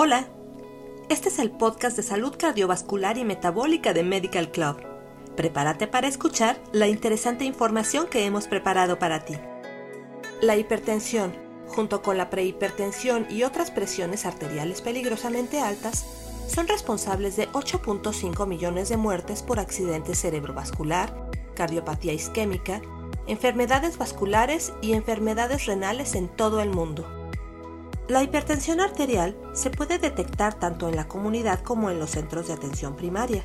Hola, este es el podcast de salud cardiovascular y metabólica de Medical Club. Prepárate para escuchar la interesante información que hemos preparado para ti. La hipertensión junto con la prehipertensión y otras presiones arteriales peligrosamente altas, son responsables de 8.5 millones de muertes por accidentes cerebrovascular, cardiopatía isquémica, enfermedades vasculares y enfermedades renales en todo el mundo. La hipertensión arterial se puede detectar tanto en la comunidad como en los centros de atención primaria.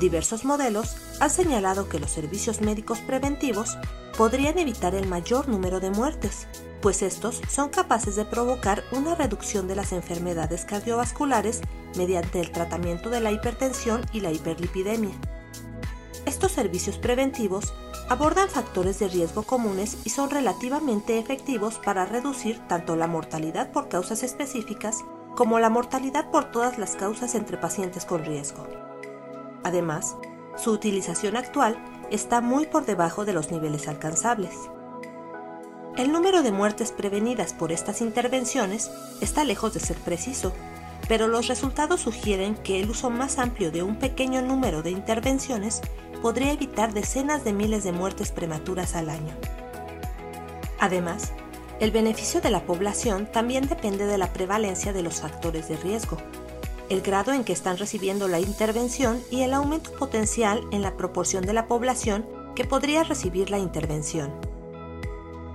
Diversos modelos han señalado que los servicios médicos preventivos podrían evitar el mayor número de muertes, pues estos son capaces de provocar una reducción de las enfermedades cardiovasculares mediante el tratamiento de la hipertensión y la hiperlipidemia. Estos servicios preventivos abordan factores de riesgo comunes y son relativamente efectivos para reducir tanto la mortalidad por causas específicas como la mortalidad por todas las causas entre pacientes con riesgo. Además, su utilización actual está muy por debajo de los niveles alcanzables. El número de muertes prevenidas por estas intervenciones está lejos de ser preciso, pero los resultados sugieren que el uso más amplio de un pequeño número de intervenciones podría evitar decenas de miles de muertes prematuras al año. Además, el beneficio de la población también depende de la prevalencia de los factores de riesgo, el grado en que están recibiendo la intervención y el aumento potencial en la proporción de la población que podría recibir la intervención.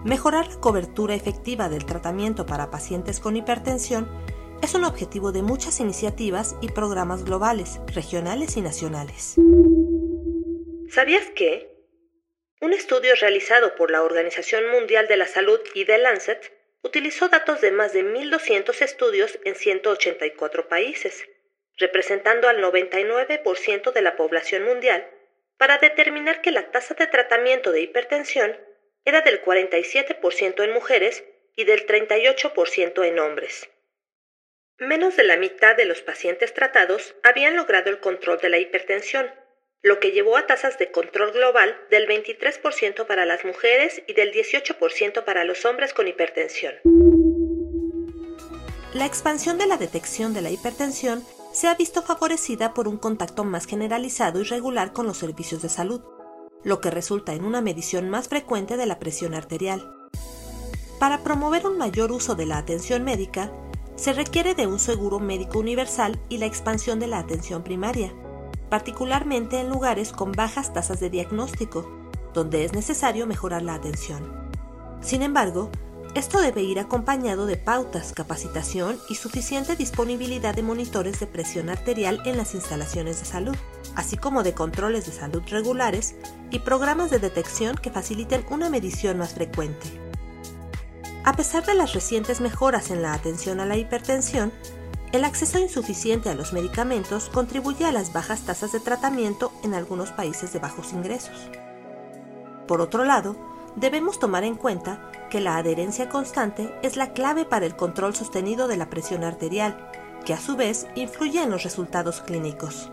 Mejorar la cobertura efectiva del tratamiento para pacientes con hipertensión es un objetivo de muchas iniciativas y programas globales, regionales y nacionales. ¿Sabías que? Un estudio realizado por la Organización Mundial de la Salud y The Lancet utilizó datos de más de 1.200 estudios en 184 países, representando al 99% de la población mundial, para determinar que la tasa de tratamiento de hipertensión era del 47% en mujeres y del 38% en hombres. Menos de la mitad de los pacientes tratados habían logrado el control de la hipertensión, lo que llevó a tasas de control global del 23% para las mujeres y del 18% para los hombres con hipertensión. La expansión de la detección de la hipertensión se ha visto favorecida por un contacto más generalizado y regular con los servicios de salud lo que resulta en una medición más frecuente de la presión arterial. Para promover un mayor uso de la atención médica, se requiere de un seguro médico universal y la expansión de la atención primaria, particularmente en lugares con bajas tasas de diagnóstico, donde es necesario mejorar la atención. Sin embargo, esto debe ir acompañado de pautas, capacitación y suficiente disponibilidad de monitores de presión arterial en las instalaciones de salud, así como de controles de salud regulares y programas de detección que faciliten una medición más frecuente. A pesar de las recientes mejoras en la atención a la hipertensión, el acceso insuficiente a los medicamentos contribuye a las bajas tasas de tratamiento en algunos países de bajos ingresos. Por otro lado, debemos tomar en cuenta que la adherencia constante es la clave para el control sostenido de la presión arterial, que a su vez influye en los resultados clínicos.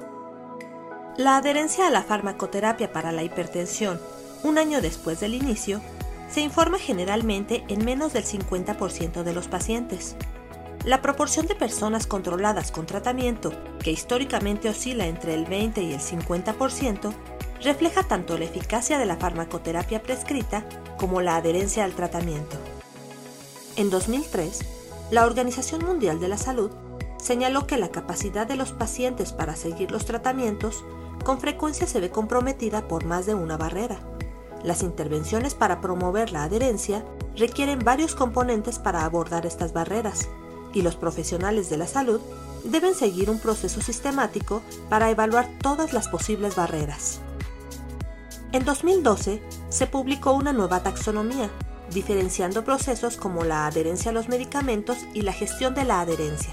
La adherencia a la farmacoterapia para la hipertensión, un año después del inicio, se informa generalmente en menos del 50% de los pacientes. La proporción de personas controladas con tratamiento, que históricamente oscila entre el 20 y el 50%, refleja tanto la eficacia de la farmacoterapia prescrita como la adherencia al tratamiento. En 2003, la Organización Mundial de la Salud señaló que la capacidad de los pacientes para seguir los tratamientos con frecuencia se ve comprometida por más de una barrera. Las intervenciones para promover la adherencia requieren varios componentes para abordar estas barreras, y los profesionales de la salud deben seguir un proceso sistemático para evaluar todas las posibles barreras. En 2012 se publicó una nueva taxonomía, diferenciando procesos como la adherencia a los medicamentos y la gestión de la adherencia.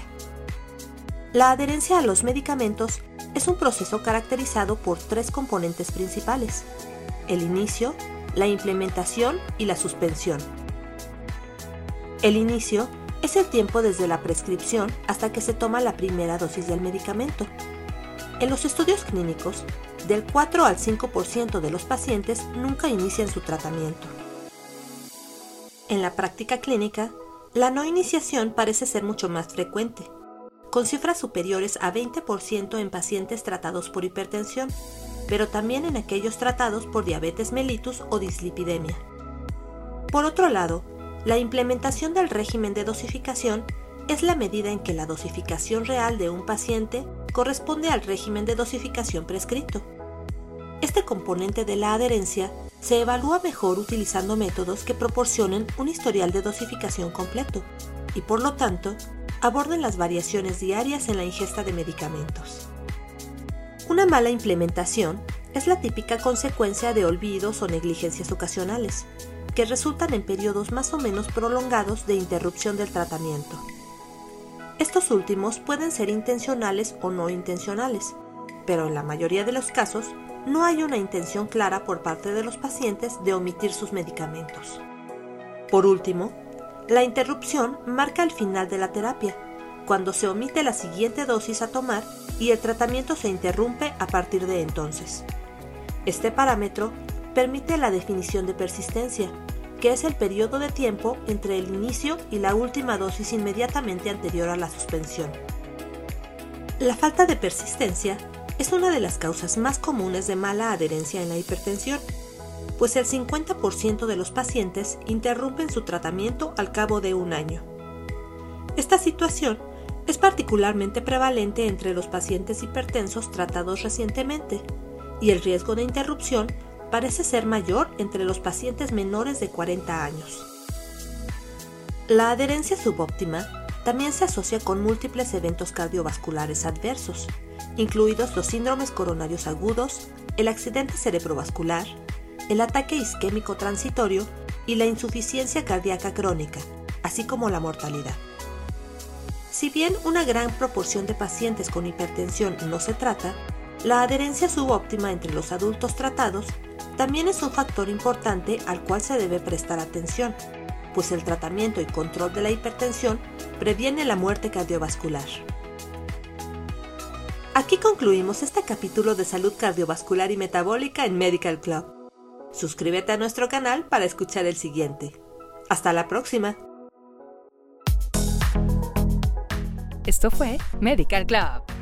La adherencia a los medicamentos es un proceso caracterizado por tres componentes principales, el inicio, la implementación y la suspensión. El inicio es el tiempo desde la prescripción hasta que se toma la primera dosis del medicamento. En los estudios clínicos, del 4 al 5% de los pacientes nunca inician su tratamiento. En la práctica clínica, la no iniciación parece ser mucho más frecuente, con cifras superiores a 20% en pacientes tratados por hipertensión, pero también en aquellos tratados por diabetes mellitus o dislipidemia. Por otro lado, la implementación del régimen de dosificación es la medida en que la dosificación real de un paciente corresponde al régimen de dosificación prescrito. Este componente de la adherencia se evalúa mejor utilizando métodos que proporcionen un historial de dosificación completo y por lo tanto aborden las variaciones diarias en la ingesta de medicamentos. Una mala implementación es la típica consecuencia de olvidos o negligencias ocasionales, que resultan en periodos más o menos prolongados de interrupción del tratamiento. Estos últimos pueden ser intencionales o no intencionales, pero en la mayoría de los casos no hay una intención clara por parte de los pacientes de omitir sus medicamentos. Por último, la interrupción marca el final de la terapia, cuando se omite la siguiente dosis a tomar y el tratamiento se interrumpe a partir de entonces. Este parámetro permite la definición de persistencia, que es el periodo de tiempo entre el inicio y la última dosis inmediatamente anterior a la suspensión. La falta de persistencia es una de las causas más comunes de mala adherencia en la hipertensión, pues el 50% de los pacientes interrumpen su tratamiento al cabo de un año. Esta situación es particularmente prevalente entre los pacientes hipertensos tratados recientemente, y el riesgo de interrupción parece ser mayor entre los pacientes menores de 40 años. La adherencia subóptima también se asocia con múltiples eventos cardiovasculares adversos, incluidos los síndromes coronarios agudos, el accidente cerebrovascular, el ataque isquémico transitorio y la insuficiencia cardíaca crónica, así como la mortalidad. Si bien una gran proporción de pacientes con hipertensión no se trata, la adherencia subóptima entre los adultos tratados también es un factor importante al cual se debe prestar atención, pues el tratamiento y control de la hipertensión previene la muerte cardiovascular. Aquí concluimos este capítulo de salud cardiovascular y metabólica en Medical Club. Suscríbete a nuestro canal para escuchar el siguiente. Hasta la próxima. Esto fue Medical Club